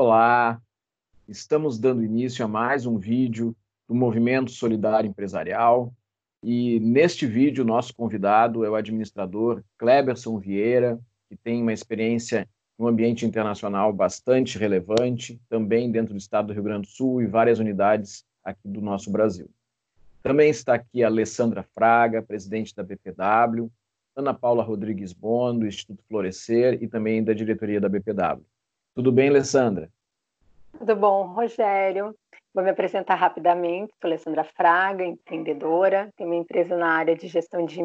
Olá, estamos dando início a mais um vídeo do Movimento Solidário Empresarial e neste vídeo nosso convidado é o administrador Kleberson Vieira, que tem uma experiência no ambiente internacional bastante relevante, também dentro do estado do Rio Grande do Sul e várias unidades aqui do nosso Brasil. Também está aqui a Alessandra Fraga, presidente da BPW, Ana Paula Rodrigues Bon, do Instituto Florescer e também da diretoria da BPW. Tudo bem, Alessandra? Tudo bom, Rogério. Vou me apresentar rapidamente. Sou Alessandra Fraga, empreendedora. Tenho uma empresa na área de gestão de,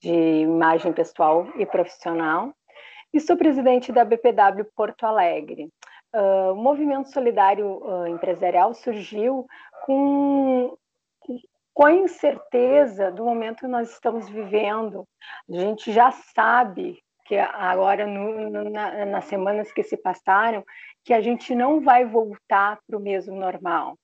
de imagem pessoal e profissional. E sou presidente da BPW Porto Alegre. Uh, o movimento solidário uh, empresarial surgiu com, com a incerteza do momento que nós estamos vivendo. A gente já sabe que agora no, na, nas semanas que se passaram que a gente não vai voltar para o mesmo normal.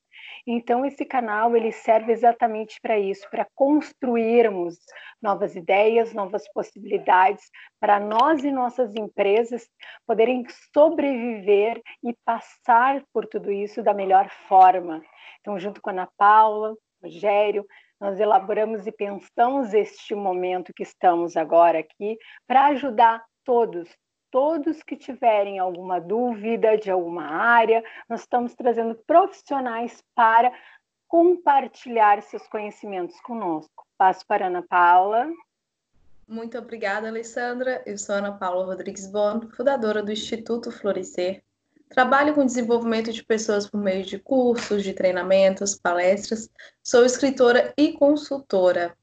Então esse canal ele serve exatamente para isso, para construirmos novas ideias, novas possibilidades para nós e nossas empresas poderem sobreviver e passar por tudo isso da melhor forma. Então junto com a Ana Paula, Rogério, nós elaboramos e pensamos este momento que estamos agora aqui para ajudar todos, todos que tiverem alguma dúvida de alguma área, nós estamos trazendo profissionais para compartilhar seus conhecimentos conosco. Passo para Ana Paula. Muito obrigada, Alessandra. Eu sou Ana Paula Rodrigues Bon, fundadora do Instituto Florescer, Trabalho com desenvolvimento de pessoas por meio de cursos, de treinamentos, palestras. Sou escritora e consultora.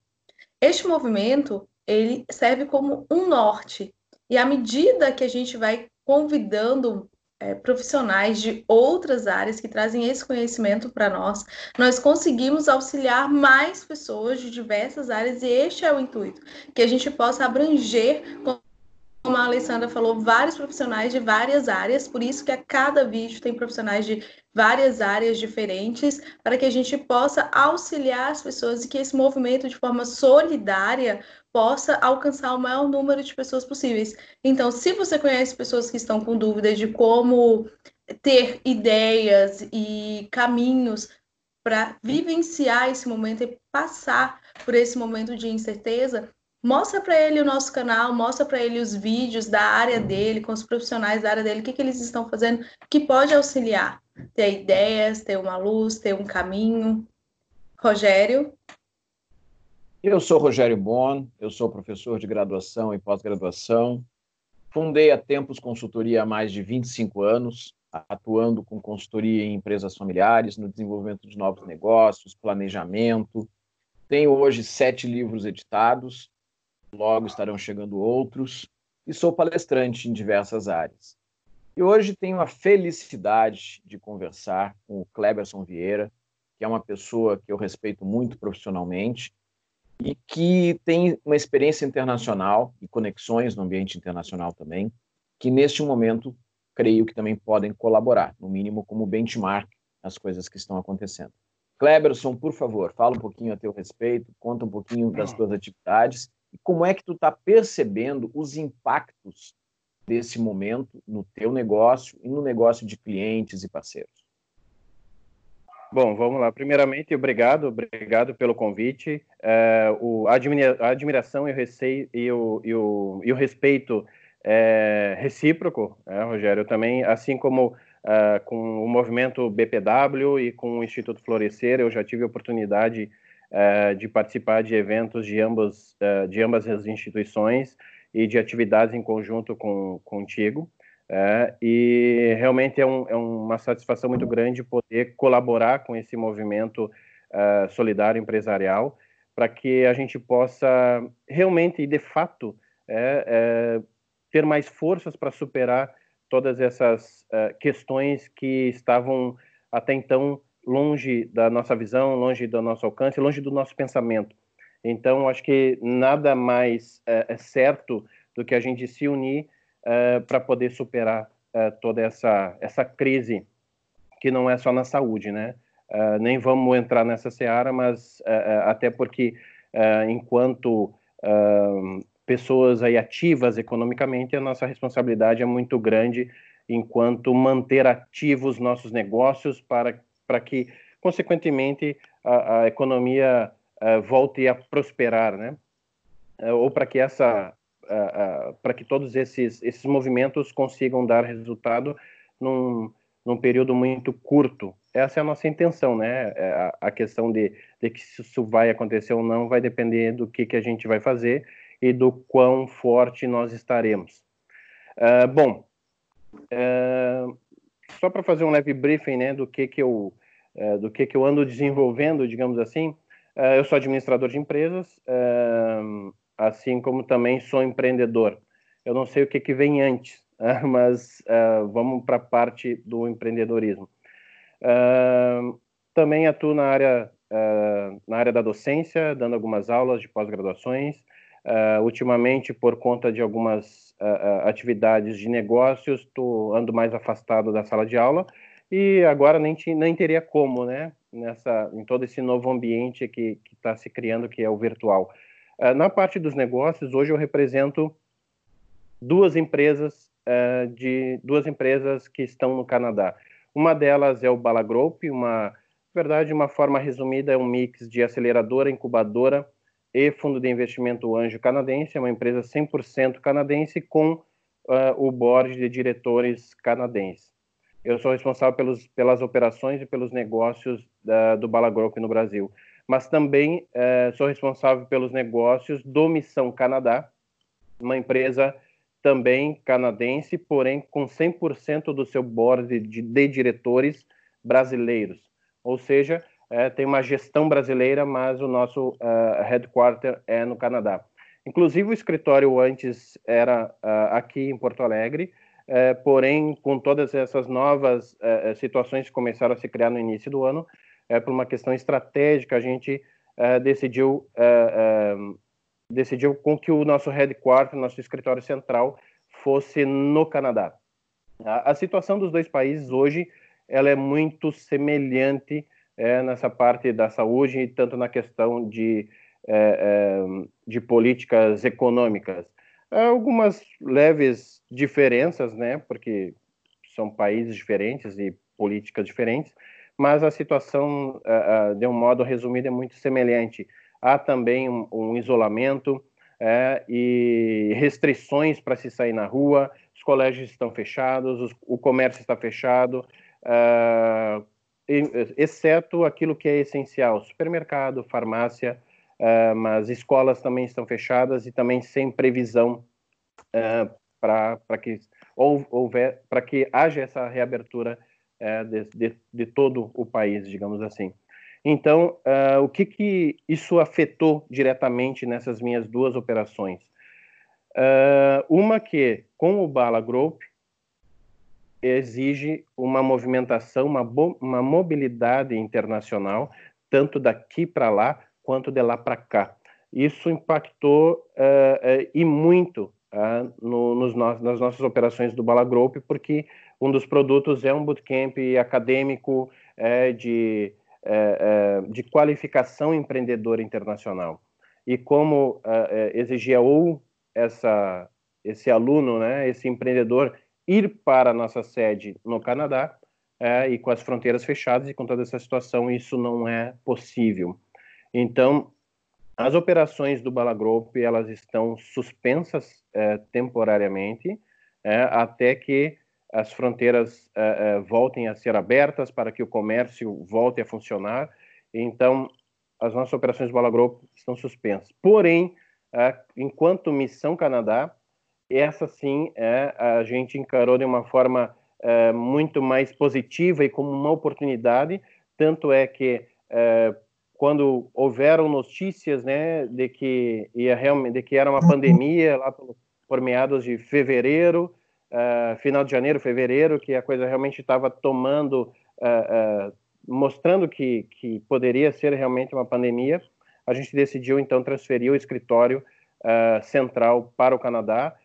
Este movimento, ele serve como um norte. E à medida que a gente vai convidando é, profissionais de outras áreas que trazem esse conhecimento para nós, nós conseguimos auxiliar mais pessoas de diversas áreas e este é o intuito, que a gente possa abranger como a Alessandra falou, vários profissionais de várias áreas, por isso que a cada vídeo tem profissionais de várias áreas diferentes, para que a gente possa auxiliar as pessoas e que esse movimento, de forma solidária, possa alcançar o maior número de pessoas possíveis. Então, se você conhece pessoas que estão com dúvidas de como ter ideias e caminhos para vivenciar esse momento e passar por esse momento de incerteza, mostra para ele o nosso canal, mostra para ele os vídeos da área dele, com os profissionais da área dele, o que, que eles estão fazendo, que pode auxiliar, ter ideias, ter uma luz, ter um caminho. Rogério? Eu sou Rogério Bon, eu sou professor de graduação e pós-graduação. Fundei a Tempos Consultoria há mais de 25 anos, atuando com consultoria em empresas familiares, no desenvolvimento de novos negócios, planejamento. Tenho hoje sete livros editados, logo estarão chegando outros, e sou palestrante em diversas áreas. E hoje tenho a felicidade de conversar com o Kleberson Vieira, que é uma pessoa que eu respeito muito profissionalmente e que tem uma experiência internacional e conexões no ambiente internacional também, que neste momento creio que também podem colaborar, no mínimo como benchmark nas coisas que estão acontecendo. Kleberson, por favor, fala um pouquinho a teu respeito, conta um pouquinho das tuas atividades e como é que tu está percebendo os impactos desse momento no teu negócio e no negócio de clientes e parceiros? Bom, vamos lá. Primeiramente, obrigado, obrigado pelo convite. É, o, a, admira, a, admiração e o, receio, e o, e o, e o respeito é recíproco, é, Rogério. Também, assim como é, com o movimento BPW e com o Instituto Florescer, eu já tive a oportunidade uh, de participar de eventos de ambas, uh, de ambas as instituições e de atividades em conjunto com contigo. Uh, e realmente é, um, é, uma satisfação muito grande poder colaborar com esse movimento solidário empresarial para que a gente possa realmente e de fato ter mais forças para superar todas essas questões que estavam até então longe da nossa visão, longe do nosso alcance, longe do nosso pensamento. Então, acho que nada mais é, é certo do que a gente se unir é, para poder superar é, toda essa, essa crise, que não é só na saúde, né? É, nem vamos entrar nessa seara, mas é, até porque, enquanto pessoas aí ativas economicamente, a nossa responsabilidade é muito grande enquanto manter ativos nossos negócios para, para que, consequentemente, a, a economia uh, volte a prosperar, né? Uh, ou para que essa uh, para que todos esses esses movimentos consigam dar resultado num, num período muito curto. Essa é a nossa intenção, né? É, a, a questão de, de que isso vai acontecer ou não vai depender do que, que a gente vai fazer e do quão forte nós estaremos. Uh, bom, uh, só para fazer um leve briefing, né, do que que eu uh, do que que eu ando desenvolvendo, digamos assim. eu sou administrador de empresas, assim como também sou empreendedor. Eu não sei o que que vem antes, mas vamos para a parte do empreendedorismo. também atuo na área na área da docência, dando algumas aulas de pós-graduações. Ultimamente, por conta de algumas atividades de negócios, estou ando mais afastado da sala de aula e agora nem, nem teria como, né? Nessa, em todo esse novo ambiente que está se criando, que é o virtual. Uh, na parte dos negócios, hoje eu represento duas empresas de duas empresas que estão no Canadá. Uma delas é o Bala Group, uma, na verdade, uma forma resumida é um mix de aceleradora, incubadora e fundo de investimento Anjo Canadense, é uma empresa 100% canadense com uh, o board de diretores canadenses. Eu sou responsável pelos, pelas operações e pelos negócios da, do Bala Group no Brasil, mas também uh, sou responsável pelos negócios do Missão Canadá, uma empresa também canadense, porém com 100% do seu board de, de diretores brasileiros. Ou seja, é, tem uma gestão brasileira, mas o nosso uh, headquarter é no Canadá. Inclusive, o escritório antes era uh, aqui em Porto Alegre, uh, porém, com todas essas novas uh, situações que começaram a se criar no início do ano, por uma questão estratégica, a gente decidiu, decidiu com que o nosso headquarter, nosso escritório central, fosse no Canadá. A, a situação dos dois países hoje ela é muito semelhante é, nessa parte da saúde, tanto na questão de, é, é, de políticas econômicas. Algumas leves diferenças, né, porque são países diferentes e políticas diferentes, mas a situação, de um modo resumido, é muito semelhante. Há também um, um isolamento é, e restrições para se sair na rua, os colégios estão fechados, os, o comércio está fechado, uh, exceto aquilo que é essencial, supermercado, farmácia, uh, mas escolas também estão fechadas e também sem previsão uh, para que ou, houver para que haja essa reabertura uh, de, de, de, todo o país, digamos assim. Então, o que que isso afetou diretamente nessas minhas duas operações? uma que com o Bala Group exige uma movimentação, uma, uma mobilidade internacional, tanto daqui para lá quanto de lá para cá. Isso impactou uh, uh, e muito uh, no, nos no, nas nossas operações do Bala Group, porque um dos produtos é um bootcamp acadêmico de, de qualificação empreendedora internacional. E como exigia ou essa, esse aluno, né, esse empreendedor, ir para a nossa sede no Canadá e com as fronteiras fechadas e com toda essa situação, isso não é possível. Então, as operações do Balagroup, elas estão suspensas é, temporariamente é, até que as fronteiras é, voltem a ser abertas para que o comércio volte a funcionar. Então, as nossas operações do Balagroup estão suspensas. Porém, enquanto Missão Canadá, essa sim a gente encarou de uma forma muito mais positiva e como uma oportunidade, tanto é que quando houveram notícias né, de que ia realmente de que era uma pandemia lá por, por meados de fevereiro, uh, final de janeiro, fevereiro, que a coisa realmente estava tomando, uh, uh, mostrando que, que poderia ser realmente uma pandemia, a gente decidiu então transferir o escritório central para o Canadá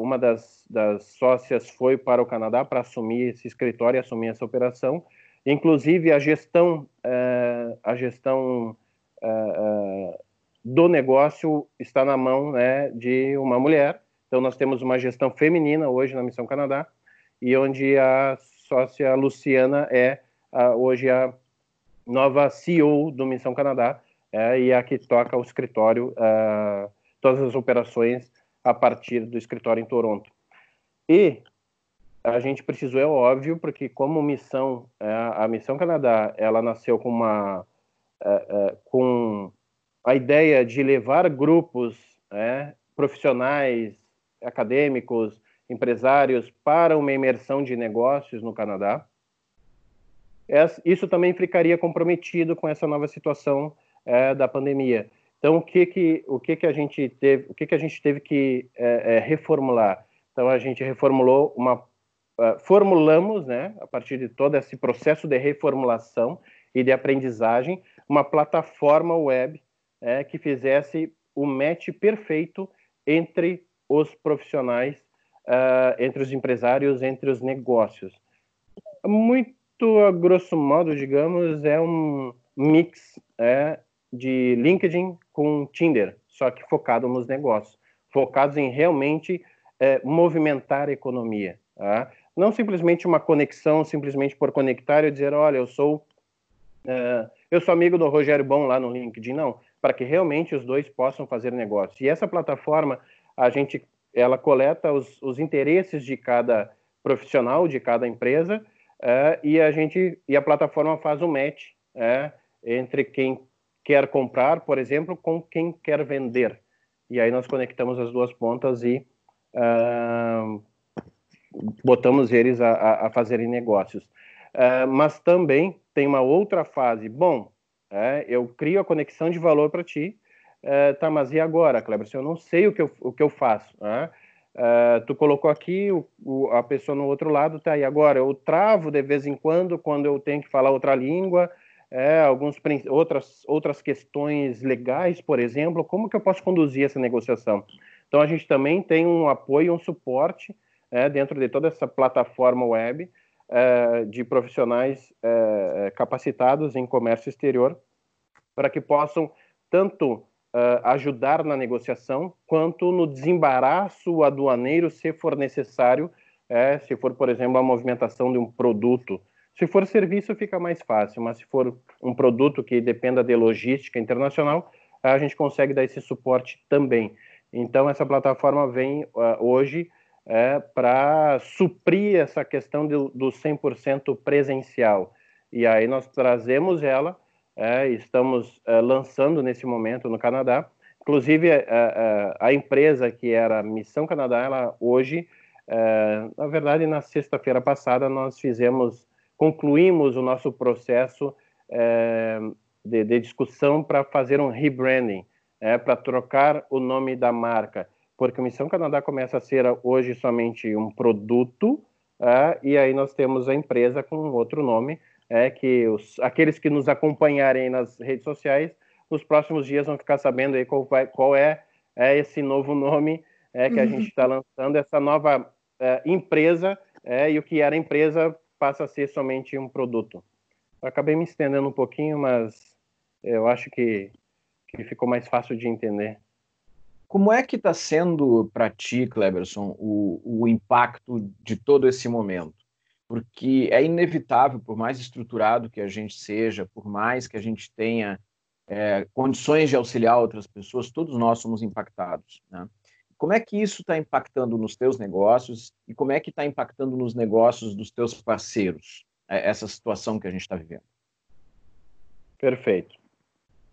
uma das, das, sócias foi para o Canadá para assumir esse escritório e assumir essa operação. Inclusive, a gestão, uh, a gestão uh, do negócio está na mão né, de uma mulher. Então, nós temos uma gestão feminina hoje na Missão Canadá e onde a sócia Luciana é hoje a nova CEO do Missão Canadá é, e a que toca o escritório, todas as operações a partir do escritório em Toronto. E a gente precisou, é óbvio, porque como missão, é, a Missão Canadá, ela nasceu com uma é, é, com a ideia de levar grupos é, profissionais, acadêmicos, empresários para uma imersão de negócios no Canadá. Isso também ficaria comprometido com essa nova situação é, da pandemia. Então, o que que o que que a gente teve, o que que a gente teve que é, é, reformular? Então, a gente reformulou uma, uh, formulamos, né, a partir de todo esse processo de reformulação e de aprendizagem, uma plataforma web é, que fizesse o match perfeito entre os profissionais, uh, entre os empresários, entre os negócios. Muito a grosso modo, digamos, é um mix é, de LinkedIn com Tinder, só que focado nos negócios, focados em realmente é, movimentar a economia. Tá? Não simplesmente uma conexão, simplesmente por conectar e dizer, olha, eu sou é, eu sou amigo do Rogério Bom lá no LinkedIn, não, para que realmente os dois possam fazer negócio. E essa plataforma, a gente, ela coleta os, os interesses de cada profissional, de cada empresa, é, e a gente, e a plataforma faz um match é, entre quem quer comprar, por exemplo, com quem quer vender. E aí nós conectamos as duas pontas e uh, botamos eles a, a, a fazerem negócios. Uh, mas também tem uma outra fase. Bom, é, eu crio a conexão de valor para ti, é, tá, mas e agora, Kleber? Eu não sei o que eu, o que eu faço. Né? É, tu colocou aqui o, o, a pessoa no outro lado, tá, e agora? Eu travo de vez em quando, quando eu tenho que falar outra língua, é, alguns, outras, outras questões legais, por exemplo, como que eu posso conduzir essa negociação? Então, a gente também tem um apoio, um suporte é, dentro de toda essa plataforma web, é, de profissionais é, é, capacitados em comércio exterior para que possam tanto é, ajudar na negociação quanto no desembaraço aduaneiro se for necessário, é, se for, por exemplo, a movimentação de um produto. Se for serviço, fica mais fácil, mas se for um produto que dependa de logística internacional, a gente consegue dar esse suporte também. Então, essa plataforma vem uh, hoje é, para suprir essa questão do, do 100% presencial. E aí nós trazemos ela, é, estamos é, lançando nesse momento no Canadá. Inclusive, é, é, a empresa que era Missão Canadá, ela hoje, é, na verdade, na sexta-feira passada, nós fizemos, concluímos o nosso processo de, de, discussão para fazer um rebranding, para trocar o nome da marca porque a Missão Canadá começa a ser hoje somente um produto, é, e aí nós temos a empresa com outro nome, é que os, aqueles que nos acompanharem nas redes sociais, nos próximos dias vão ficar sabendo aí qual, vai, qual é, é esse novo nome é, que a gente está lançando, essa nova é, empresa, é, e o que era empresa passa a ser somente um produto. Eu acabei me estendendo um pouquinho, mas eu acho que, que ficou mais fácil de entender. Como é que está sendo para ti, Cleberson, o, o impacto de todo esse momento? Porque é inevitável, por mais estruturado que a gente seja, por mais que a gente tenha é, condições de auxiliar outras pessoas, todos nós somos impactados. Né? Como é que isso está impactando nos teus negócios e como é que está impactando nos negócios dos teus parceiros, é, essa situação que a gente está vivendo? Perfeito.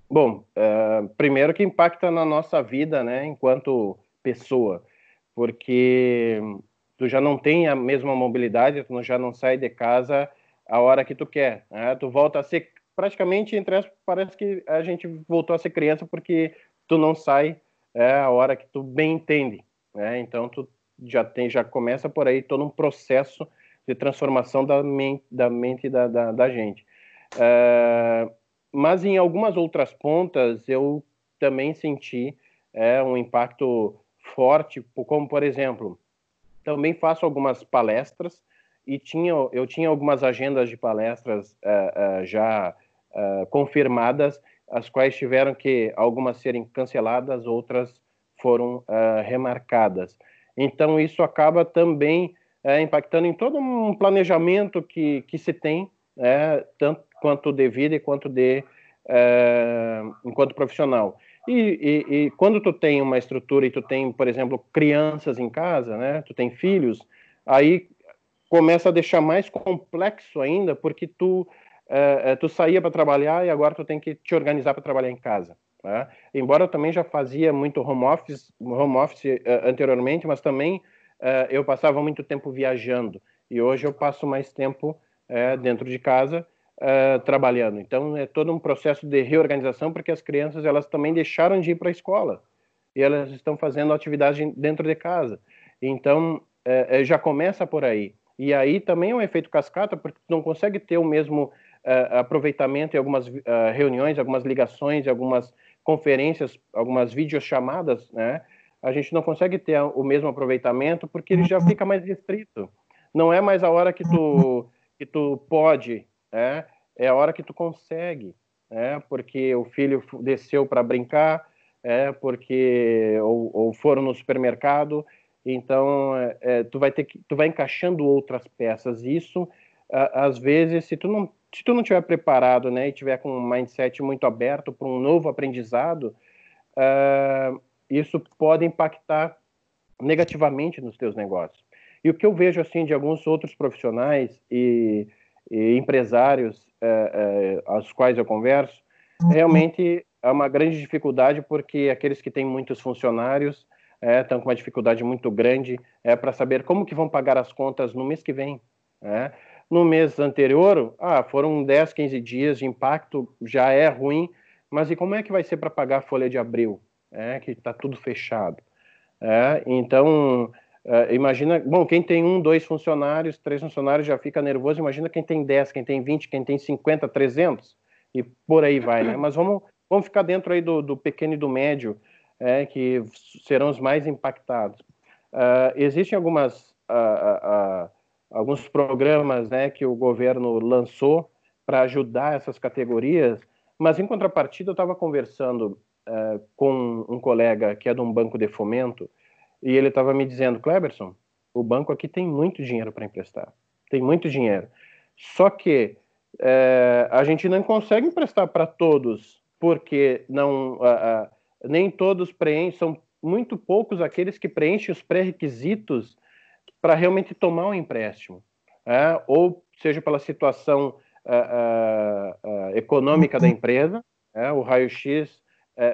Bom, uh, primeiro que impacta na nossa vida, né, enquanto pessoa, porque tu já não tem a mesma mobilidade, tu já não sai de casa a hora que tu quer, né? tu volta a ser praticamente entre as, parece que a gente voltou a ser criança porque tu não sai é, a hora que tu bem entende, né? Então tu já tem, já começa por aí todo um processo de transformação da mente da mente da, da, da gente. Uh, mas em algumas outras pontas eu também senti é, um impacto forte, como por exemplo, também faço algumas palestras e tinha, eu tinha algumas agendas de palestras uh, uh, já uh, confirmadas, as quais tiveram que algumas serem canceladas, outras foram remarcadas. Então isso acaba também é, impactando em todo um planejamento que, que se tem, é, tanto quanto de vida e quanto de é, enquanto profissional. E, e, e, quando tu tem uma estrutura e tu tem, por exemplo, crianças em casa, né? Tu tem filhos, aí começa a deixar mais complexo ainda, porque tu é, tu saía para trabalhar e agora tu tem que te organizar para trabalhar em casa. Né? Embora eu também já fazia muito home office, home office uh, anteriormente, mas também uh, eu passava muito tempo viajando e hoje eu passo mais tempo uh, dentro de casa trabalhando. Então é todo um processo de reorganização porque as crianças elas também deixaram de ir para a escola e elas estão fazendo atividade dentro de casa. Então já começa por aí. E aí também é um efeito cascata porque não consegue ter o mesmo uh, aproveitamento em algumas uh, reuniões, algumas ligações, algumas conferências, algumas videochamadas, né? A gente não consegue ter o mesmo aproveitamento porque ele já fica mais restrito. Não é mais a hora que tu que tu pode, né? É a hora que tu consegue, né? Porque o filho desceu para brincar, é porque ou, ou, foram no supermercado, então é, é, tu vai ter que tu vai encaixando outras peças. Isso às vezes, se tu não se tu não estiver preparado, né, e tiver com um mindset muito aberto para um novo aprendizado, uh, isso pode impactar negativamente nos teus negócios. E o que eu vejo assim de alguns outros profissionais e, e empresários uh, uh, aos quais eu converso, realmente é uma grande dificuldade porque aqueles que têm muitos funcionários estão com uma dificuldade muito grande é, para saber como que vão pagar as contas no mês que vem. Né? No mês anterior, ah, foram 10, 15 dias de impacto, já é ruim, mas e como é que vai ser para pagar a folha de abril? É, que está tudo fechado. É, então, é, imagina, bom, quem tem um, dois funcionários, três funcionários já fica nervoso, imagina quem tem 10, quem tem 20, quem tem 50, 300, e por aí vai, né? Mas vamos, vamos ficar dentro aí do, do pequeno e do médio, é, que serão os mais impactados. Uh, existem algumas uh, uh, alguns programas né, que o governo lançou para ajudar essas categorias, mas em contrapartida eu estava conversando uh, com um colega que é de um banco de fomento e ele estava me dizendo, Kleberson, o banco aqui tem muito dinheiro para emprestar, tem muito dinheiro, só que uh, a gente não consegue emprestar para todos, porque não uh, nem todos preenchem, são muito poucos aqueles que preenchem os pré-requisitos para realmente tomar um empréstimo, é, ou seja pela situação uh, econômica da empresa, é, o raio-x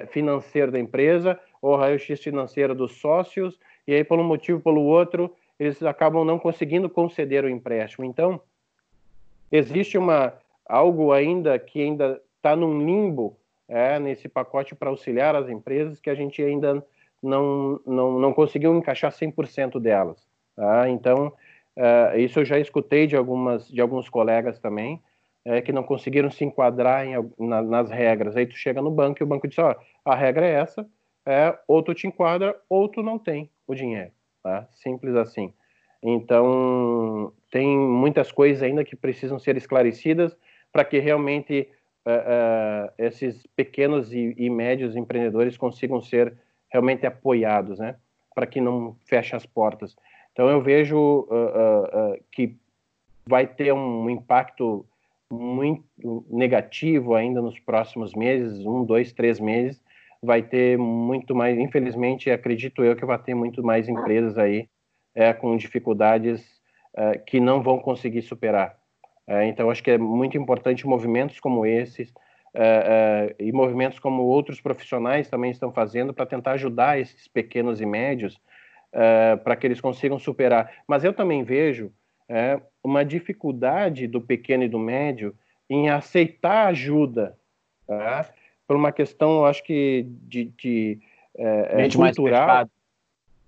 financeiro da empresa, ou raio-x financeiro dos sócios, e aí por um motivo ou pelo outro eles acabam não conseguindo conceder o empréstimo. Então existe uma algo ainda que ainda está num limbo é, nesse pacote para auxiliar as empresas que a gente ainda não, não, não conseguiu encaixar 100% delas. Tá? Então, uh, isso eu já escutei de, algumas, de alguns colegas também, é, que não conseguiram se enquadrar em, na, nas regras. Aí tu chega no banco e o banco diz, ó, a regra é essa, é, ou tu te enquadra ou tu não tem o dinheiro. Tá? Simples assim. Então, tem muitas coisas ainda que precisam ser esclarecidas para que realmente uh, uh, esses pequenos e, e, médios empreendedores consigam ser realmente apoiados, né? Para que não feche as portas. Então eu vejo uh, que vai ter um impacto muito negativo ainda nos próximos meses, um, dois, três meses, vai ter muito mais, infelizmente, acredito eu que vai ter muito mais empresas aí é, com dificuldades é, que não vão conseguir superar. É, então, acho que é muito importante movimentos como esses é, é, e movimentos como outros profissionais também estão fazendo para tentar ajudar esses pequenos e médios uh, para que eles consigam superar. Mas eu também vejo é, uma dificuldade do pequeno e do médio em aceitar ajuda, tá? Por uma questão, acho que de, de é, cultural.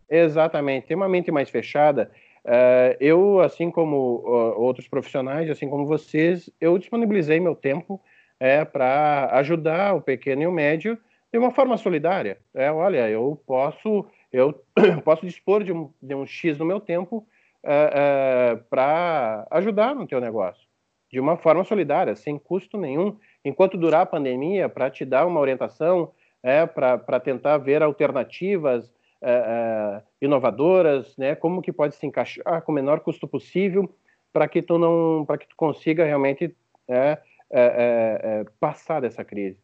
Exatamente, tem uma mente mais fechada. Uh, eu, assim como uh, outros profissionais, assim como vocês, eu disponibilizei meu tempo é, para ajudar o pequeno e o médio de uma forma solidária. É, olha, eu posso eu posso dispor de um, de um X no meu tempo uh, uh, eh, para ajudar no teu negócio, de uma forma solidária, sem custo nenhum, enquanto durar a pandemia, para te dar uma orientação, é, para tentar ver alternativas, uh, inovadoras, né? Como que pode se encaixar com o menor custo possível para que tu não, para que tu consiga realmente é, é, passar dessa crise.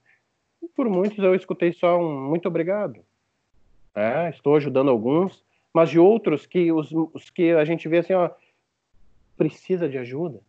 Por muitos eu escutei só um muito obrigado. É, estou ajudando alguns, mas de outros que os, os, que a gente vê assim, ó, precisa de ajuda.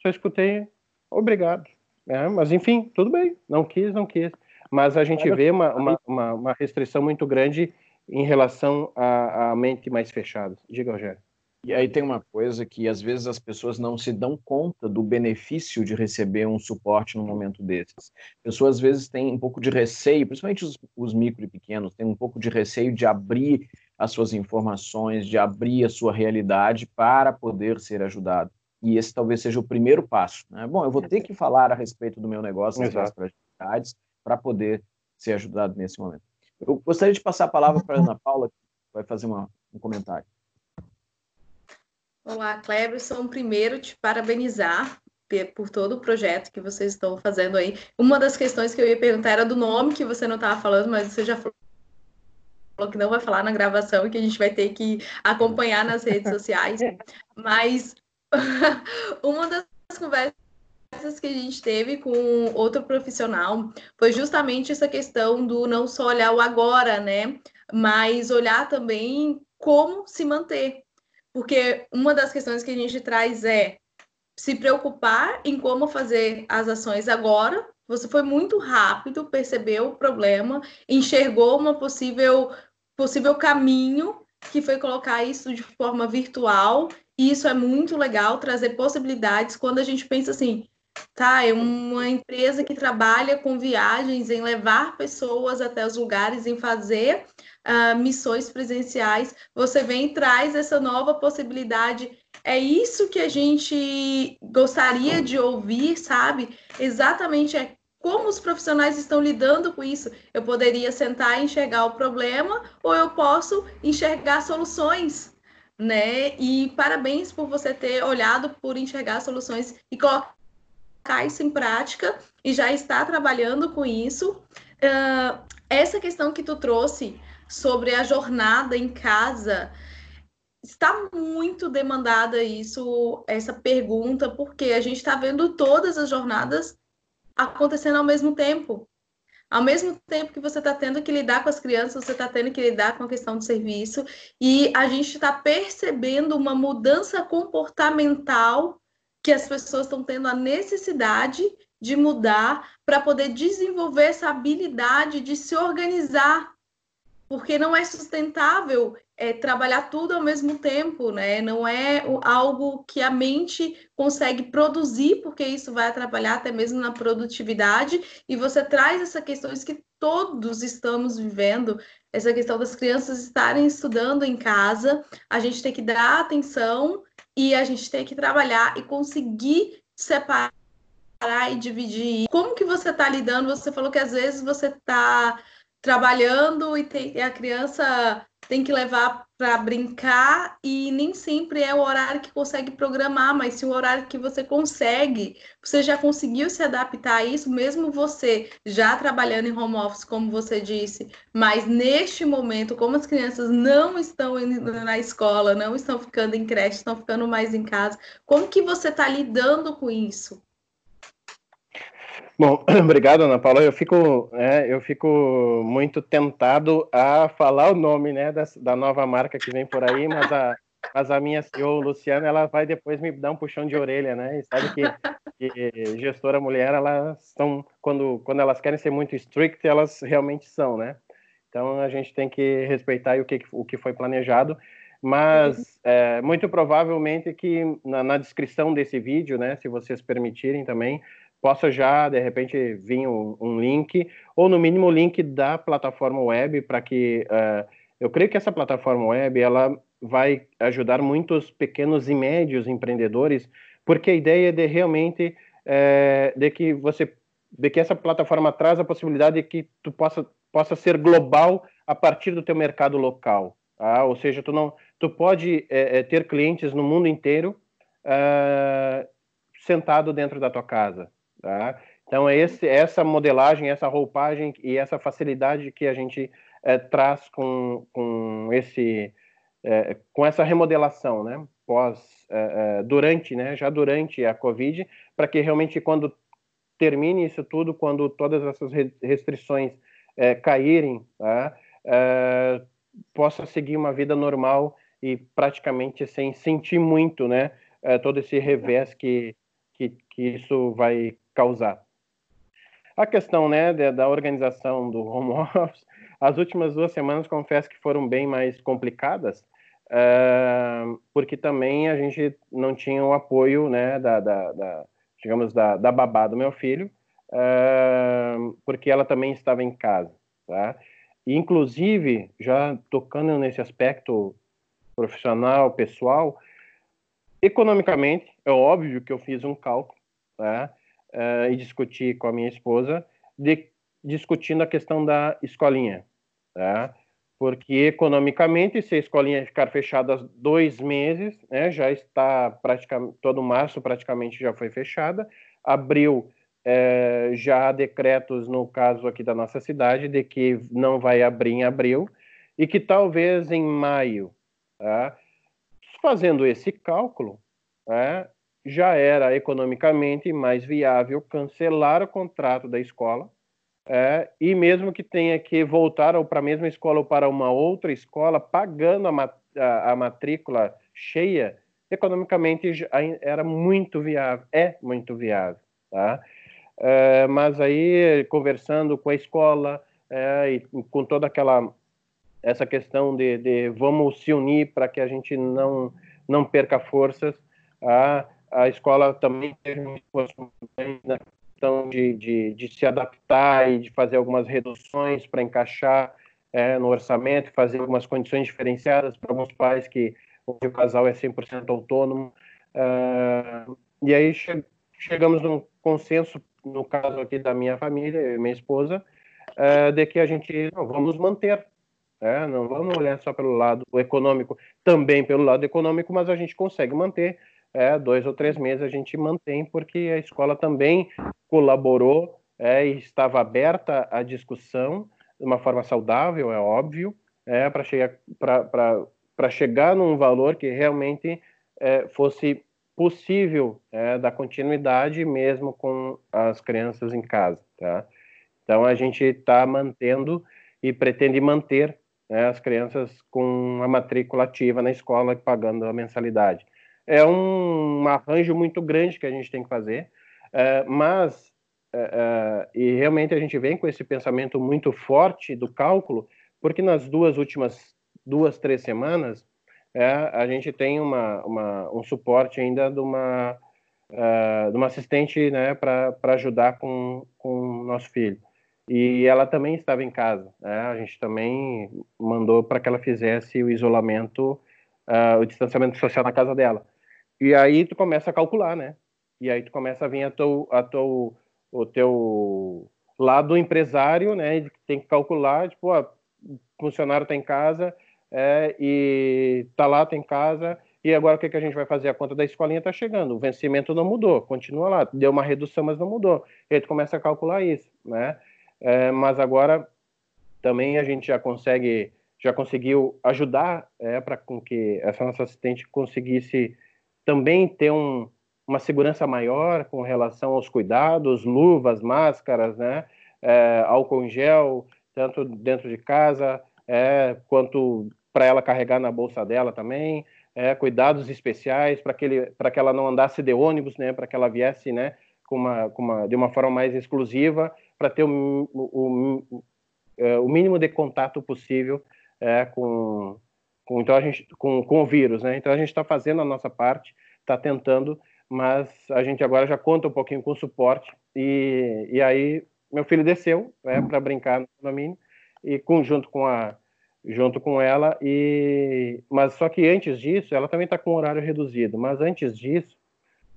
Só escutei obrigado. É, mas enfim, tudo bem, não quis, não quis. Mas a gente vê uma, uma, uma, uma restrição muito grande em relação à, mente mais fechada. Diga, Rogério. E aí tem uma coisa que às vezes as pessoas não se dão conta do benefício de receber um suporte num momento desses. Pessoas às vezes têm um pouco de receio, principalmente os, os micro e pequenos, têm um pouco de receio de abrir as suas informações, de abrir a sua realidade para poder ser ajudado. E esse talvez seja o primeiro passo. Né? Bom, eu vou ter que falar a respeito do meu negócio, das minhas fragilidades, para poder ser ajudado nesse momento. Eu gostaria de passar a palavra para a Ana Paula, que vai fazer uma, um comentário. Olá, Cleberson. Primeiro, te parabenizar por todo o projeto que vocês estão fazendo aí. Uma das questões que eu ia perguntar era do nome que você não estava falando, mas você já falou que não vai falar na gravação e que a gente vai ter que acompanhar nas redes sociais. Mas uma das conversas que a gente teve com outro profissional foi justamente essa questão do não só olhar o agora, né? Mas olhar também como se manter. Porque uma das questões que a gente traz é se preocupar em como fazer as ações agora. Você foi muito rápido, percebeu o problema, enxergou uma possível possível caminho que foi colocar isso de forma virtual. E isso é muito legal trazer possibilidades quando a gente pensa assim, tá, é uma empresa que trabalha com viagens, em levar pessoas até os lugares, em fazer uh, missões presenciais, você vem e traz essa nova possibilidade. É isso que a gente gostaria de ouvir, sabe? Exatamente é como os profissionais estão lidando com isso. Eu poderia sentar e enxergar o problema, ou eu posso enxergar soluções, né? E parabéns por você ter olhado por enxergar soluções e colocar isso em prática e já está trabalhando com isso. Uh, essa questão que tu trouxe sobre a jornada em casa. Está muito demandada isso, essa pergunta, porque a gente está vendo todas as jornadas acontecendo ao mesmo tempo. Ao mesmo tempo que você está tendo que lidar com as crianças, você está tendo que lidar com a questão do serviço, e a gente está percebendo uma mudança comportamental que as pessoas estão tendo a necessidade de mudar para poder desenvolver essa habilidade de se organizar porque não é sustentável é, trabalhar tudo ao mesmo tempo, né? Não é algo que a mente consegue produzir, porque isso vai atrapalhar até mesmo na produtividade. E você traz essa questões que todos estamos vivendo, essa questão das crianças estarem estudando em casa, a gente tem que dar atenção e a gente tem que trabalhar e conseguir separar e dividir. Como que você está lidando? Você falou que às vezes você está trabalhando e, tem, e a criança tem que levar para brincar e nem sempre é o horário que consegue programar, mas se o horário que você consegue, você já conseguiu se adaptar a isso, mesmo você já trabalhando em home office, como você disse, mas neste momento, como as crianças não estão indo na escola, não estão ficando em creche, estão ficando mais em casa, como que você está lidando com isso? Bom, obrigado, Ana Paula. Eu fico, é, eu fico muito tentado a falar o nome né, da, da nova marca que vem por aí, mas a, mas a minha CEO, Luciana, ela vai depois me dar um puxão de orelha, né? E sabe que, que gestora mulher, elas estão, quando, quando elas querem ser muito strict, elas realmente são, né? Então a gente tem que respeitar o que, o que foi planejado, mas é, muito provavelmente que na, na descrição desse vídeo, né, se vocês permitirem também, possa já, de repente, vir um, um link, ou no mínimo o link da plataforma web, para que uh, eu creio que essa plataforma web ela vai ajudar muitos pequenos e médios empreendedores, porque a ideia é de realmente é, de que você de que essa plataforma traz a possibilidade de que tu possa possa ser global a partir do teu mercado local, tá? ou seja, tu não tu pode é, ter clientes no mundo inteiro uh, sentado dentro da tua casa, Tá? Então, é esse, essa modelagem, essa roupagem e essa facilidade que a gente é, traz com, com esse é, com essa remodelação, né? Pós, é, durante, né? Já durante a Covid, para que realmente quando termine isso tudo, quando todas essas restrições caírem, tá? Possa seguir uma vida normal e praticamente sem sentir muito, né? todo esse revés que, que, que isso vai causar. A questão né, da organização do home office, as últimas duas semanas confesso que foram bem mais complicadas, uh, porque também a gente não tinha o apoio né, da, da, da digamos, da, da babá do meu filho, uh, porque ela também estava em casa. Tá? E, inclusive, já tocando nesse aspecto profissional, pessoal, economicamente, é óbvio que eu fiz um cálculo, tá? Uh, e discuti com a minha esposa, de, discutindo a questão da escolinha, tá? Porque economicamente, se a escolinha ficar fechada dois meses, né, já está praticamente todo março praticamente já foi fechada, abril é, já há decretos no caso aqui da nossa cidade de que não vai abrir em abril e que talvez em maio, tá? fazendo esse cálculo, é, já era economicamente mais viável cancelar o contrato da escola é, e mesmo que tenha que voltar para a mesma escola ou para uma outra escola, pagando a, mat a, a matrícula cheia, economicamente era muito viável, é muito viável, tá? É, mas aí conversando com a escola é, e com toda aquela essa questão de, de vamos se unir para que a gente não não perca forças, a, a escola também teve na questão de, de, de, se adaptar e de fazer algumas reduções para encaixar é, no orçamento, fazer algumas condições diferenciadas para alguns pais que o casal é 100% autônomo. Uh, e aí che chegamos num consenso, no caso aqui da minha família, minha esposa, uh, de que a gente não, vamos manter é, não vamos olhar só pelo lado econômico, também pelo lado econômico, mas a gente consegue manter é, dois ou três meses a gente mantém, porque a escola também colaborou é, e estava aberta à discussão de uma forma saudável, é óbvio, é, para chegar, chegar num valor que realmente é, fosse possível é, da continuidade mesmo com as crianças em casa. Tá? Então a gente está mantendo e pretende manter né, as crianças com a matrícula ativa na escola pagando a mensalidade é um, arranjo muito grande que a gente tem que fazer, é, mas é, e realmente a gente vem com esse pensamento muito forte do cálculo, porque nas duas últimas duas três semanas a gente tem uma, uma, um suporte ainda de uma uh, de uma assistente né, para ajudar com, com o nosso filho. E ela também estava em casa. Né? A gente também mandou para que ela fizesse o isolamento, uh, o distanciamento social na casa dela. E aí tu começa a calcular, né? E aí tu começa a vir a teu, a teu, o teu lado empresário, né? Tem que calcular, tipo, ó, funcionário tá em casa é, e tá lá, tem casa, e agora o que, que a gente vai fazer? A conta da escolinha tá chegando, o vencimento não mudou, continua lá, deu uma redução, mas não mudou. E aí tu começa a calcular isso, né? É, mas agora também a gente já consegue, já conseguiu ajudar é, para com que essa nossa assistente conseguisse também ter um, uma segurança maior com relação aos cuidados, luvas, máscaras, né, é, álcool em gel, tanto dentro de casa é, quanto para ela carregar na bolsa dela também, é, cuidados especiais para que, que ela não andasse de ônibus, né, para que ela viesse né, com uma, com uma, de uma forma mais exclusiva, para ter o, o, o, é, o, mínimo de contato possível é, com, com, então a gente, com, com o vírus, né? Então a gente está fazendo a nossa parte, está tentando, mas a gente agora já conta um pouquinho com suporte e, e aí meu filho desceu né, para brincar no condomínio e com, junto com a junto com ela e mas só que antes disso ela também está com horário reduzido mas antes disso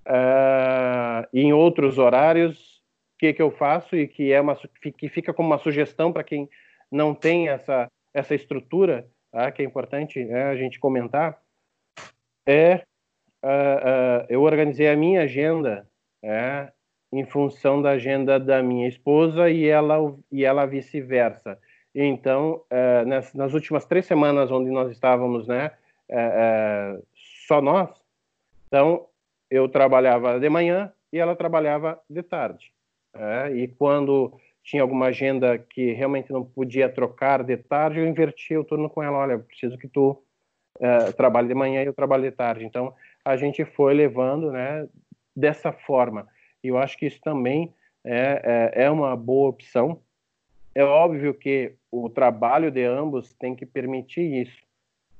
uh, em outros horários o que que eu faço e que é uma que fica como uma sugestão para quem não tem essa essa estrutura tá? que é importante né, a gente comentar, é uh, uh, eu organizei a minha agenda é, em função da agenda da minha esposa e ela e ela vice-versa. Então, é, nas, nas, últimas três semanas, onde nós estávamos, né, é, é, só nós, então eu trabalhava de manhã e ela trabalhava de tarde. É, e quando tinha alguma agenda que realmente não podia trocar de tarde, eu invertia o turno com ela. Olha, preciso que tu é, trabalhe de manhã e eu trabalhe de tarde. Então, a gente foi levando né, dessa forma. E eu acho que isso também é, é, é uma boa opção. É óbvio que o trabalho de ambos tem que permitir isso,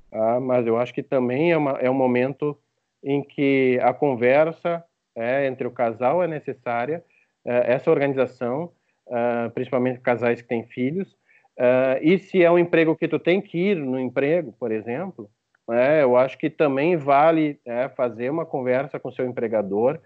tá? mas eu acho que também é, uma, é um momento em que a conversa é, entre o casal é necessária, é, essa organização, uh, principalmente casais que têm filhos, uh, e se é um emprego que tu tem que ir no emprego, por exemplo, é, eu acho que também vale é, fazer uma conversa com seu empregador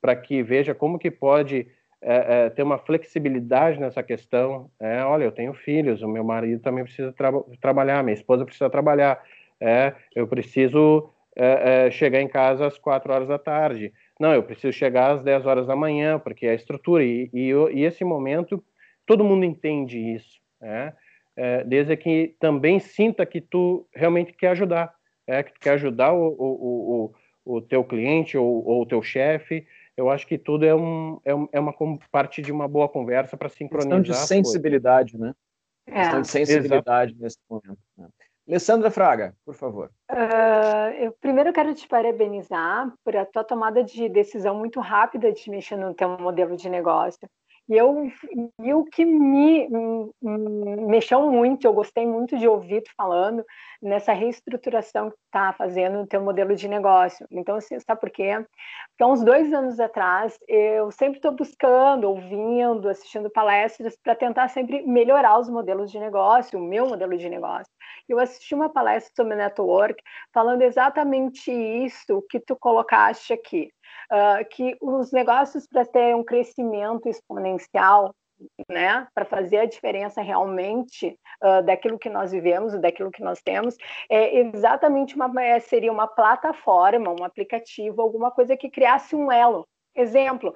para que veja como que pode é, é, ter uma flexibilidade nessa questão. É, olha, eu tenho filhos, o meu marido também precisa tra trabalhar, minha esposa precisa trabalhar, é, eu preciso é, chegar em casa às quatro horas da tarde. Não, eu preciso chegar às 10 horas da manhã, porque é a estrutura. E, e, e esse momento, todo mundo entende isso, né? É, desde que também sinta que tu realmente quer ajudar, é, que tu quer ajudar o, o, o, o teu cliente ou, ou o teu chefe. Eu acho que tudo é, um, é, um, é uma parte de uma boa conversa para sincronizar. Questão de sensibilidade, né? É. Questão de sensibilidade Exato. nesse momento. Né? Alessandra Fraga, por favor. Uh, eu primeiro quero te parabenizar por a tua tomada de decisão muito rápida de mexer no teu modelo de negócio. E, eu, e o que me, me, mexeu muito, eu gostei muito de ouvir tu falando nessa reestruturação que está fazendo no teu modelo de negócio. Então, assim, sabe por quê? Porque há uns dois anos atrás, eu sempre estou buscando, ouvindo, assistindo palestras para tentar sempre melhorar os modelos de negócio, o meu modelo de negócio. Eu assisti uma palestra sobre network falando exatamente isso que tu colocaste aqui uh, que os negócios para ter um crescimento exponencial, né, para fazer a diferença realmente uh, daquilo que nós vivemos, daquilo que nós temos, é exatamente uma é, seria uma plataforma, um aplicativo, alguma coisa que criasse um elo. Exemplo,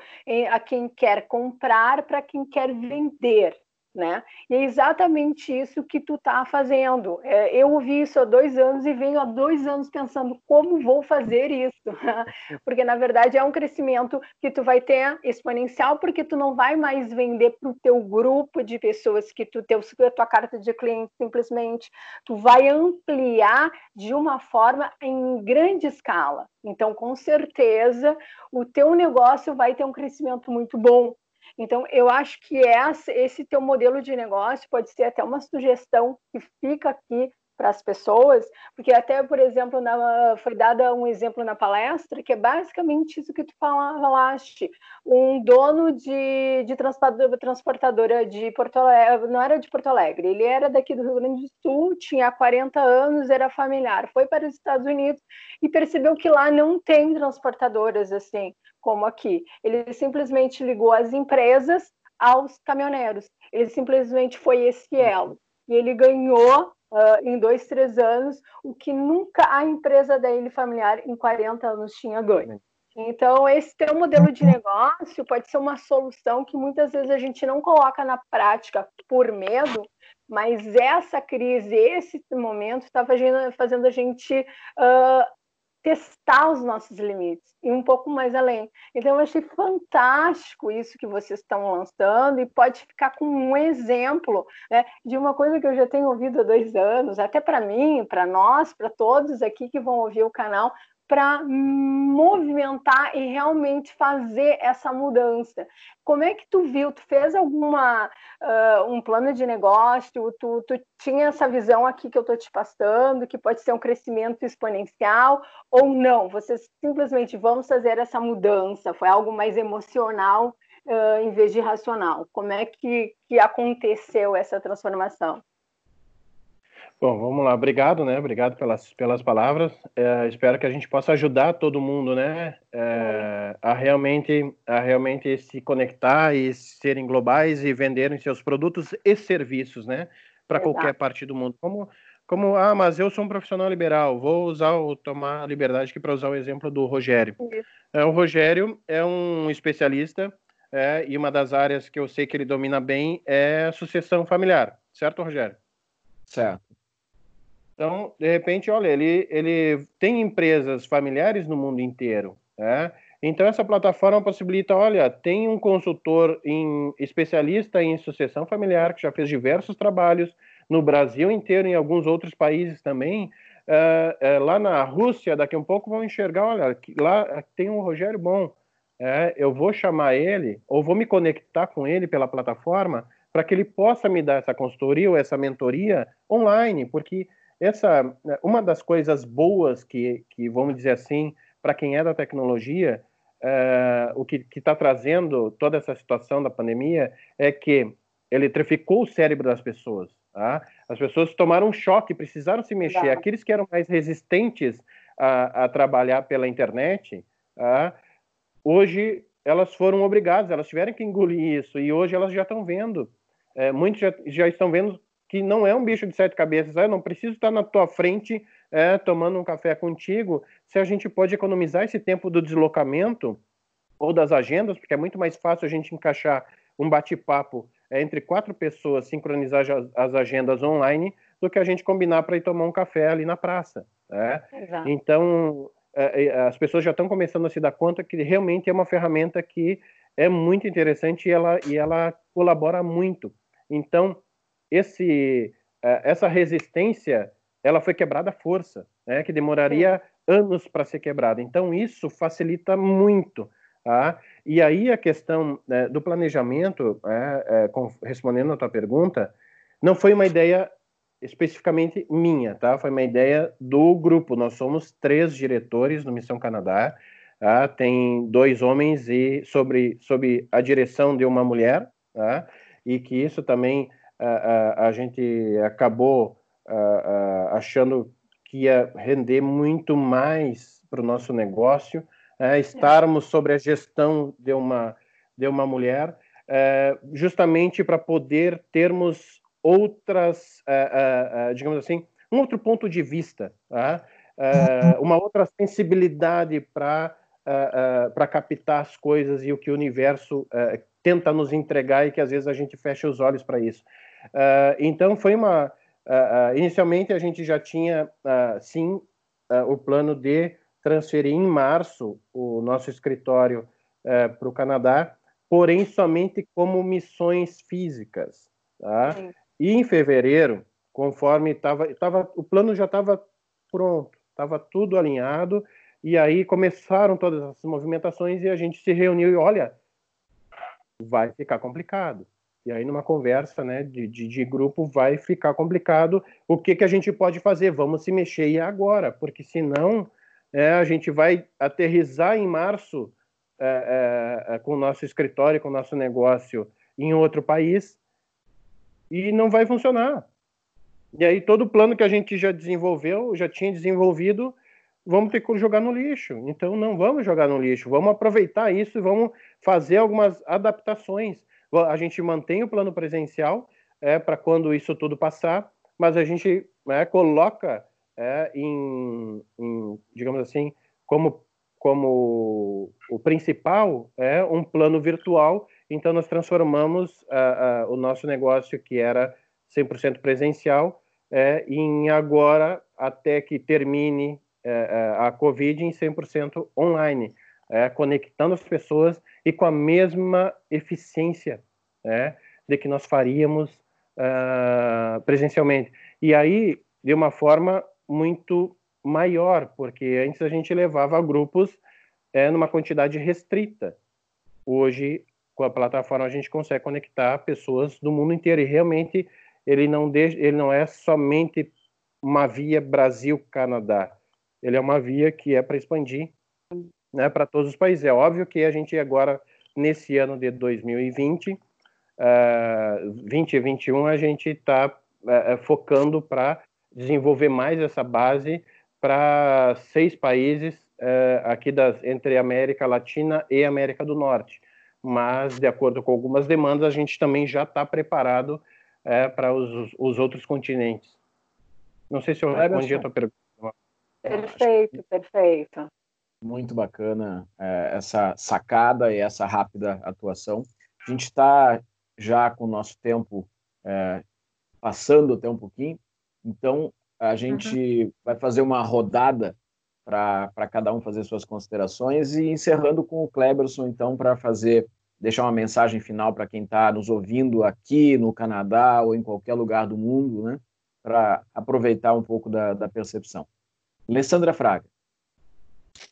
a quem quer comprar para quem quer vender, né? E é exatamente isso que tu está fazendo. É, eu ouvi isso há dois anos e venho há dois anos pensando como vou fazer isso, porque na verdade é um crescimento que tu vai ter exponencial, porque tu não vai mais vender para o teu grupo de pessoas que tu teu a tua carta de cliente simplesmente, tu vai ampliar de uma forma em grande escala. Então, com certeza, o teu negócio vai ter um crescimento muito bom, então, eu acho que esse teu modelo de negócio pode ser até uma sugestão que fica aqui para as pessoas, porque até, por exemplo, na, foi dada um exemplo na palestra, que é basicamente isso que tu falaste, um dono de, de transportadora de Porto Alegre, não era de Porto Alegre, ele era daqui do Rio Grande do Sul, tinha 40 anos, era familiar, foi para os Estados Unidos e percebeu que lá não tem transportadoras assim, como aqui. Ele simplesmente ligou as empresas aos caminhoneiros. Ele simplesmente foi esse elo. E ele ganhou uh, em dois, três anos o que nunca a empresa dele familiar em 40 anos tinha ganho. Então, esse teu modelo de negócio pode ser uma solução que muitas vezes a gente não coloca na prática por medo, mas essa crise, esse momento, está fazendo, fazendo a gente uh, testar os nossos limites e um pouco mais além. Então, eu achei fantástico isso que vocês estão lançando e pode ficar como um exemplo né, de uma coisa que eu já tenho ouvido há dois anos, até para mim, para nós, para todos aqui que vão ouvir o canal, para movimentar e realmente fazer essa mudança. Como é que tu viu? Tu fez alguma uh, um plano de negócio? Tu, tu tinha essa visão aqui que eu estou te passando, que pode ser um crescimento exponencial ou não? Vocês simplesmente vamos fazer essa mudança? Foi algo mais emocional uh, em vez de racional? Como é que, que aconteceu essa transformação? Bom, vamos lá. Obrigado, né? Obrigado pelas, pelas palavras. É, espero que a gente possa ajudar todo mundo, né? É, a realmente a realmente se conectar e serem globais e venderem seus produtos e serviços, né? Para qualquer parte do mundo. Como como ah, mas eu sou um profissional liberal. Vou usar o tomar a liberdade aqui para usar o exemplo do Rogério. É, o Rogério é um especialista é, e uma das áreas que eu sei que ele domina bem é sucessão familiar, certo, Rogério? Certo. Então, de repente, olha, ele, ele tem empresas familiares no mundo inteiro, né? Então, essa plataforma possibilita, olha, tem um consultor em, especialista em sucessão familiar que já fez diversos trabalhos no Brasil inteiro em alguns outros países também. Uh, uh, lá na Rússia, daqui a um pouco vão enxergar, olha, lá tem um Rogério Bom, é, eu vou chamar ele ou vou me conectar com ele pela plataforma para que ele possa me dar essa consultoria ou essa mentoria online, porque essa uma das coisas boas que, que vamos dizer assim, para quem é da tecnologia, uh, o que está trazendo toda essa situação da pandemia é que eletrificou o cérebro das pessoas. Tá? As pessoas tomaram um choque, precisaram se mexer. Aqueles que eram mais resistentes a, a trabalhar pela internet, tá? hoje elas foram obrigadas, elas tiveram que engolir isso, e hoje elas já estão vendo, é, muitos já, já, estão vendo que não é um bicho de sete cabeças, eu não preciso estar na tua frente é, tomando um café contigo, se a gente pode economizar esse tempo do deslocamento ou das agendas, porque é muito mais fácil a gente encaixar um bate-papo é, entre quatro pessoas, sincronizar as agendas online, do que a gente combinar para ir tomar um café ali na praça. Né? Então, é, é, as pessoas já estão começando a se dar conta que realmente é uma ferramenta que é muito interessante e ela, e ela colabora muito. Então, esse, é, essa resistência ela foi quebrada à força, né, que demoraria Sim. anos para ser quebrada. Então, isso facilita muito. Tá? E aí a questão né, do planejamento, é, é, com, respondendo a tua pergunta, não foi uma ideia especificamente minha, tá? Foi uma ideia do grupo. Nós somos três diretores no Missão Canadá. Tá? Tem dois homens e sobre sobre a direção de uma mulher, tá? E que isso também a, a, a gente acabou a, achando que ia render muito mais para o nosso negócio, é, estarmos sobre a gestão de uma de uma mulher, é, justamente para poder termos outras, uh, uh, digamos assim, um outro ponto de vista, tá? uma outra sensibilidade para para captar as coisas e o que o universo tenta nos entregar e que às vezes a gente fecha os olhos para isso. Então foi uma inicialmente a gente já tinha sim o plano de transferir em março o nosso escritório para o Canadá, porém somente como missões físicas. Tá? E em fevereiro, conforme estava, tava, o plano já estava pronto, estava tudo alinhado, e aí começaram todas as movimentações e a gente se reuniu e olha, vai ficar complicado. E aí numa conversa né, de, de, de grupo vai ficar complicado. O que, que a gente pode fazer? Vamos se mexer e agora, porque senão é, a gente vai aterrizar em março é, é, com o nosso escritório, com o nosso negócio em outro país e não vai funcionar. E aí todo o plano que a gente já desenvolveu, já tinha desenvolvido, vamos ter que jogar no lixo. Então não vamos jogar no lixo, vamos aproveitar isso e vamos fazer algumas adaptações. A gente mantém o plano presencial é, para quando isso tudo passar, mas a gente é, coloca é, em, em, digamos assim, como, como o principal é um plano virtual. Então, nós transformamos uh, uh, o nosso negócio, que era 100% presencial, é, em agora, até que termine é, a Covid, em 100% online, é, conectando as pessoas e com a mesma eficiência é, de que nós faríamos uh, presencialmente. E aí, de uma forma muito maior, porque antes a gente levava grupos é, numa quantidade restrita. Hoje com a plataforma a gente consegue conectar pessoas do mundo inteiro e realmente ele não deixa, ele não é somente uma via Brasil-Canadá, ele é uma via que é para expandir né, para todos os países. É óbvio que a gente agora, nesse ano de 2020, uh, 2021, a gente está uh, focando para desenvolver mais essa base para seis países uh, aqui das, entre América Latina e América do Norte mas de acordo com algumas demandas, a gente também já está preparado para os, os, outros continentes. Não sei se eu respondi a tua pergunta. Perfeito, perfeito. Muito bacana é, essa sacada e essa rápida atuação. A gente está já com o nosso tempo é, passando até um pouquinho, Então, a gente uhum. vai fazer uma rodada para cada um fazer suas considerações e encerrando com o Kleberson, então, para fazer deixar uma mensagem final para quem está nos ouvindo aqui no Canadá ou em qualquer lugar do mundo, né? Para aproveitar um pouco da, da percepção. Alessandra Fraga.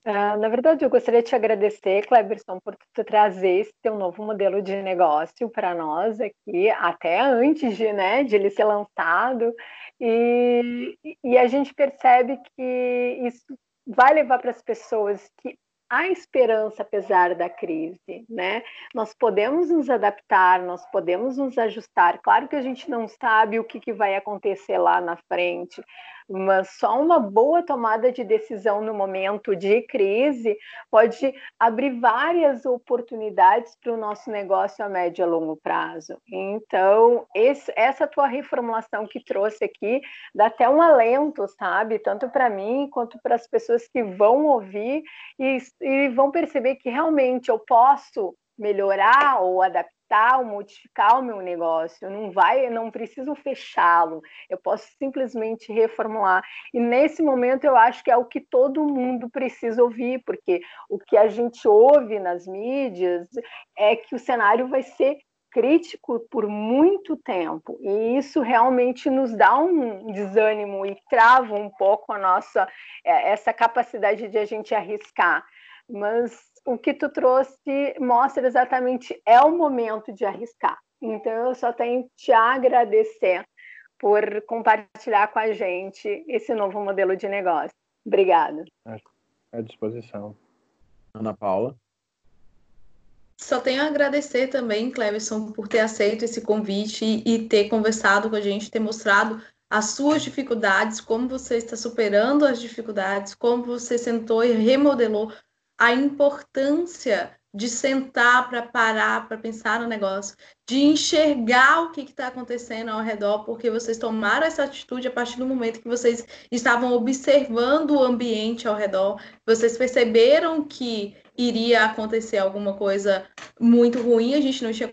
Uh, na verdade, eu gostaria de te agradecer, Cleberson, por tu trazer esse teu novo modelo de negócio para nós aqui, até antes de, né, de ele ser lançado. E, e a gente percebe que isso vai levar para as pessoas que há esperança apesar da crise, né? Nós podemos nos adaptar, nós podemos nos ajustar. Claro que a gente não sabe o que, que vai acontecer lá na frente, mas só uma boa tomada de decisão no momento de crise pode abrir várias oportunidades para o nosso negócio a médio e longo prazo. Então, esse, essa tua reformulação que trouxe aqui dá até um alento, sabe? Tanto para mim quanto para as pessoas que vão ouvir e, e vão perceber que realmente eu posso melhorar ou adaptar adaptar ou modificar o meu negócio, não vai, não preciso fechá-lo, eu posso simplesmente reformular. E nesse momento eu acho que é o que todo mundo precisa ouvir, porque o que a gente ouve nas mídias é que o cenário vai ser crítico por muito tempo e isso realmente nos dá um desânimo e trava um pouco a nossa é, essa capacidade de a gente arriscar mas o que tu trouxe mostra exatamente é o momento de arriscar. Então eu só tenho que te agradecer por compartilhar com a gente esse novo modelo de negócio. Obrigada. À disposição. Ana Paula. Só tenho a agradecer também, Cleverson, por ter aceito esse convite e ter conversado com a gente, ter mostrado as suas dificuldades, como você está superando as dificuldades, como você sentou e remodelou a importância de sentar para parar, para pensar no negócio, de enxergar o que está acontecendo ao redor, porque vocês tomaram essa atitude a partir do momento que vocês estavam observando o ambiente ao redor, vocês perceberam que iria acontecer alguma coisa muito ruim, a gente não tinha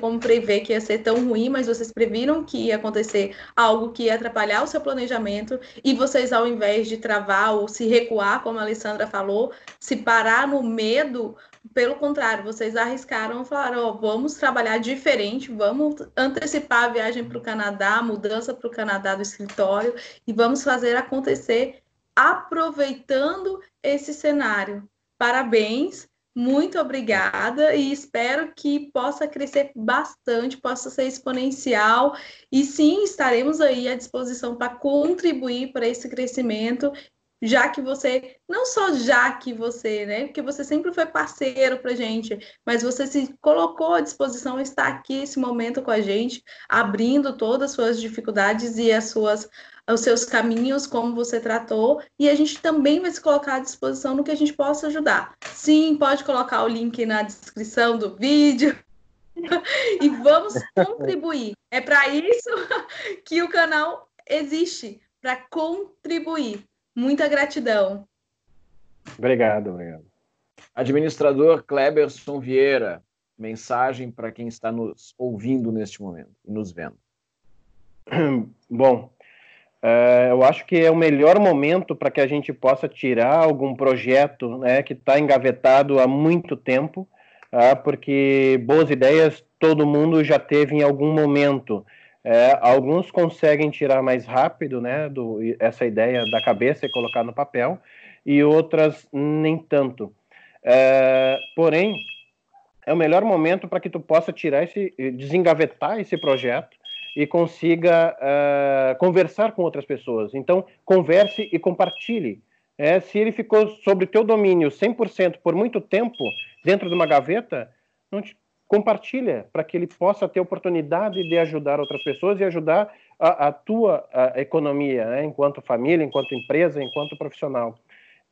como prever que ia ser tão ruim, mas vocês previram que ia acontecer algo que ia atrapalhar o seu planejamento e vocês, ao invés de travar ou se recuar, como a Alessandra falou, se parar no medo, pelo contrário, vocês arriscaram e falaram: oh, vamos trabalhar diferente, vamos antecipar a viagem para o Canadá, a mudança para o Canadá do escritório e vamos fazer acontecer aproveitando esse cenário. Parabéns muito obrigada e espero que possa crescer bastante, possa ser exponencial. E sim, estaremos aí à disposição para contribuir para esse crescimento, já que você, não só já que você, né? Porque você sempre foi parceiro para gente, mas você se colocou à disposição, está aqui esse momento com a gente, abrindo todas as suas dificuldades e as suas os seus caminhos, como você tratou, e a gente também vai se colocar à disposição no que a gente possa ajudar. Sim, pode colocar o link na descrição do vídeo. e vamos contribuir. É para isso que o canal existe para contribuir. Muita gratidão. Obrigado, obrigado. Administrador Kleberson Vieira, mensagem para quem está nos ouvindo neste momento e nos vendo. Bom, é, eu acho que é o melhor momento para que a gente possa tirar algum projeto né, que está engavetado há muito tempo, tá? porque boas ideias todo mundo já teve em algum momento. É, alguns conseguem tirar mais rápido né, do, essa ideia da cabeça e colocar no papel, e outras nem tanto. É, porém, é o melhor momento para que tu possa tirar esse, desengavetar esse projeto e consiga uh, conversar com outras pessoas. Então, converse e compartilhe. É, se ele ficou sobre teu domínio 100% por muito tempo dentro de uma gaveta, não te, compartilha para que ele possa ter oportunidade de ajudar outras pessoas e ajudar a, a tua a economia, né, enquanto família, enquanto empresa, enquanto profissional.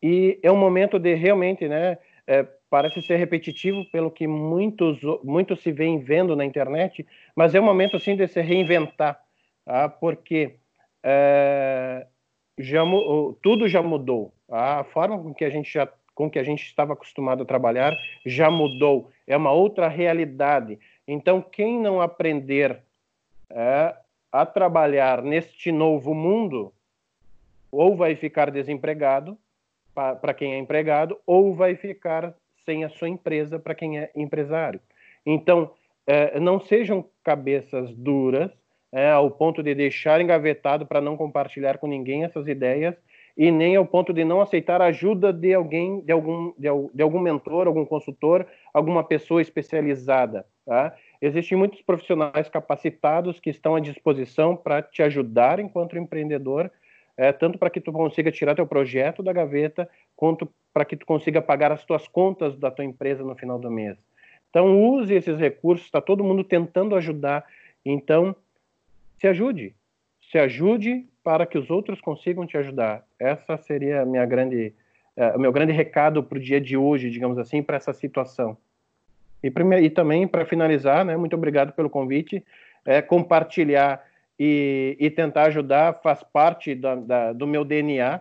E é um momento de realmente, né, é, parece ser repetitivo pelo que muitos, muitos se vêm vendo na internet, mas é um momento assim de se reinventar, tá? porque é, já, tudo já mudou. A forma com que a gente já com que a gente estava acostumado a trabalhar já mudou. É uma outra realidade. Então, quem não aprender é, a trabalhar neste novo mundo, ou vai ficar desempregado para quem é empregado, ou vai ficar sem a sua empresa para quem é empresário. Então, é, não sejam cabeças duras é, ao ponto de deixar engavetado para não compartilhar com ninguém essas ideias e nem ao ponto de não aceitar a ajuda de alguém, de algum, de, de algum mentor, algum consultor, alguma pessoa especializada. Tá? Existem muitos profissionais capacitados que estão à disposição para te ajudar enquanto empreendedor, é, tanto para que tu consiga tirar teu projeto da gaveta, quanto para que tu consiga pagar as tuas contas da tua empresa no final do mês. Então use esses recursos, está todo mundo tentando ajudar. Então se ajude, se ajude para que os outros consigam te ajudar. Essa seria minha grande, uh, o meu grande recado para o dia de hoje, digamos assim, para essa situação. E, e também para finalizar, né, muito obrigado pelo convite. É, compartilhar e, e, tentar ajudar faz parte da, da, do meu DNA.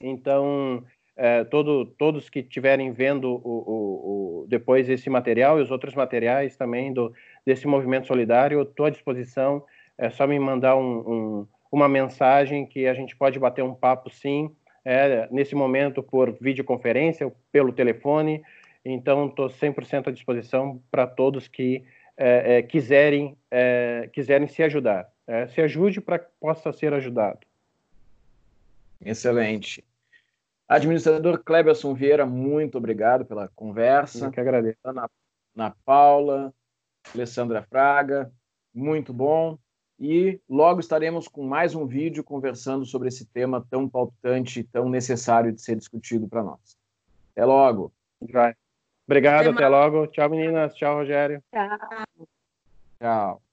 Então, é, todo, todos que estiverem vendo o, o, o, depois esse material e os outros materiais também do, desse movimento solidário, estou à disposição. É só me mandar um, um uma mensagem que a gente pode bater um papo sim, é, nesse momento por videoconferência, pelo telefone. Então, estou 100% à disposição para todos que é, é, quiserem, é, quiserem se ajudar. É, se ajude para que possa ser ajudado. Excelente. Administrador Cleberson Vieira, muito obrigado pela conversa. Eu que agradeço. Ana, Ana Paula, Alessandra Fraga, muito bom. E logo estaremos com mais um vídeo conversando sobre esse tema tão palpitante e tão necessário de ser discutido para nós. Até logo. Vai. Obrigado, até, até logo. Tchau, meninas. Tchau, Rogério. Tchau. Tchau.